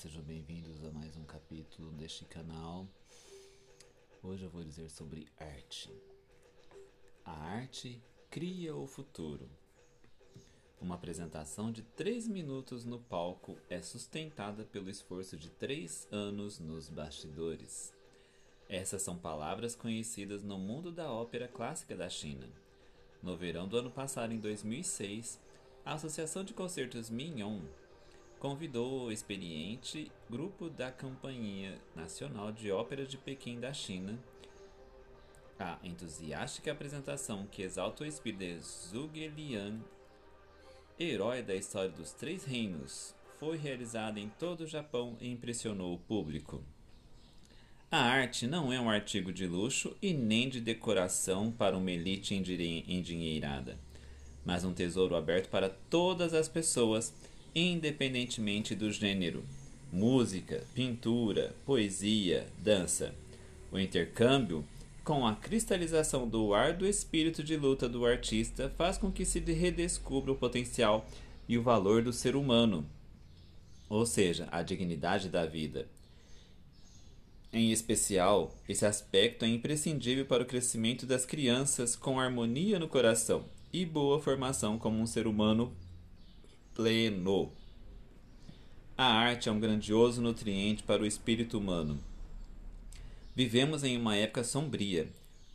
sejam bem-vindos a mais um capítulo deste canal. Hoje eu vou dizer sobre arte. A arte cria o futuro. Uma apresentação de 3 minutos no palco é sustentada pelo esforço de 3 anos nos bastidores. Essas são palavras conhecidas no mundo da ópera clássica da China. No verão do ano passado, em 2006, a Associação de Concertos Mignon convidou o experiente grupo da Companhia Nacional de Ópera de Pequim da China. A entusiástica apresentação que exalta o espírito de Zhuge Liang, herói da história dos Três Reinos, foi realizada em todo o Japão e impressionou o público. A arte não é um artigo de luxo e nem de decoração para uma elite endinheirada, mas um tesouro aberto para todas as pessoas independentemente do gênero, música, pintura, poesia, dança. O intercâmbio, com a cristalização do ar do espírito de luta do artista, faz com que se redescubra o potencial e o valor do ser humano, ou seja, a dignidade da vida. Em especial, esse aspecto é imprescindível para o crescimento das crianças com harmonia no coração e boa formação como um ser humano pleno. A arte é um grandioso nutriente para o espírito humano. Vivemos em uma época sombria,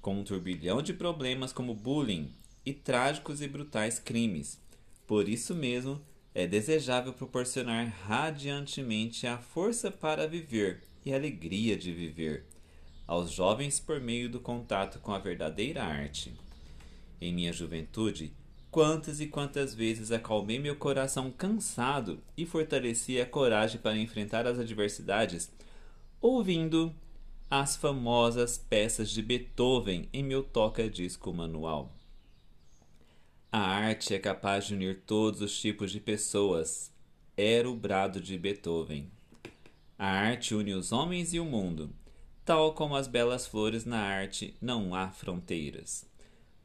com um turbilhão de problemas como bullying e trágicos e brutais crimes. Por isso mesmo, é desejável proporcionar radiantemente a força para viver e a alegria de viver aos jovens por meio do contato com a verdadeira arte. Em minha juventude, Quantas e quantas vezes acalmei meu coração cansado e fortaleci a coragem para enfrentar as adversidades, ouvindo as famosas peças de Beethoven em meu toca-disco manual. A arte é capaz de unir todos os tipos de pessoas. Era o brado de Beethoven. A arte une os homens e o mundo. Tal como as belas flores na arte, não há fronteiras.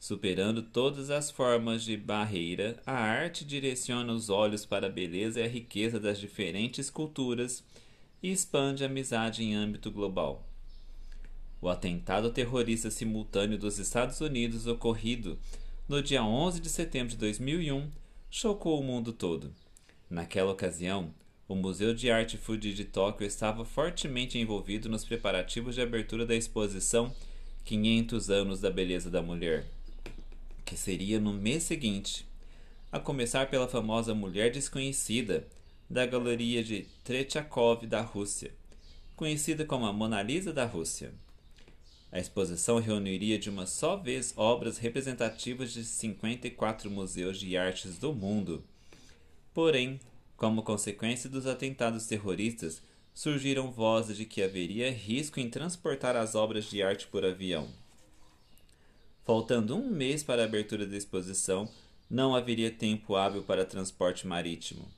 Superando todas as formas de barreira, a arte direciona os olhos para a beleza e a riqueza das diferentes culturas e expande a amizade em âmbito global. O atentado terrorista simultâneo dos Estados Unidos ocorrido no dia 11 de setembro de 2001 chocou o mundo todo. Naquela ocasião, o Museu de Arte Fuji de Tóquio estava fortemente envolvido nos preparativos de abertura da exposição 500 anos da beleza da mulher que seria no mês seguinte, a começar pela famosa Mulher Desconhecida, da Galeria de Trechakov da Rússia, conhecida como a Mona Lisa da Rússia. A exposição reuniria de uma só vez obras representativas de 54 museus de artes do mundo. Porém, como consequência dos atentados terroristas, surgiram vozes de que haveria risco em transportar as obras de arte por avião. Faltando um mês para a abertura da exposição, não haveria tempo hábil para transporte marítimo.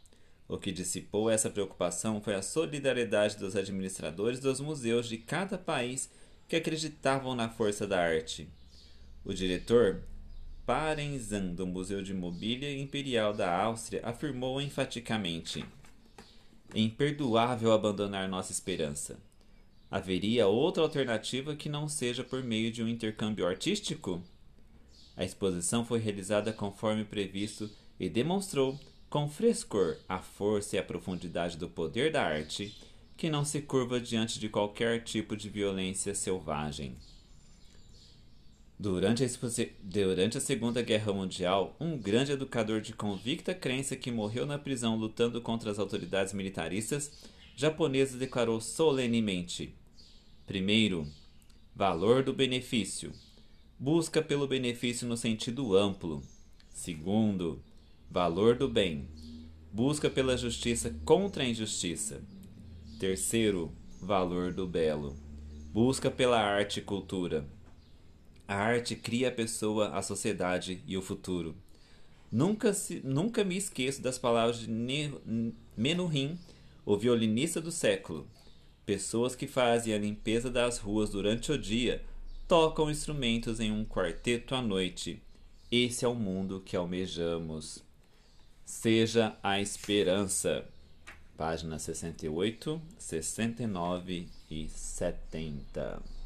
O que dissipou essa preocupação foi a solidariedade dos administradores dos museus de cada país que acreditavam na força da arte. O diretor Parenzan do Museu de Mobília Imperial da Áustria afirmou enfaticamente: É imperdoável abandonar nossa esperança. Haveria outra alternativa que não seja por meio de um intercâmbio artístico? A exposição foi realizada conforme previsto e demonstrou com frescor a força e a profundidade do poder da arte, que não se curva diante de qualquer tipo de violência selvagem. Durante a, Durante a, Segunda Guerra Mundial, um grande educador de convicta crença que morreu na prisão lutando contra as autoridades militaristas japonesas declarou solenemente: Primeiro, valor do benefício. Busca pelo benefício no sentido amplo. Segundo, valor do bem. Busca pela justiça contra a injustiça. Terceiro, valor do belo. Busca pela arte e cultura. A arte cria a pessoa, a sociedade e o futuro. Nunca, se, nunca me esqueço das palavras de Menuhin, o violinista do século, Pessoas que fazem a limpeza das ruas durante o dia tocam instrumentos em um quarteto à noite. Esse é o mundo que almejamos. Seja a esperança. Páginas 68, 69 e 70.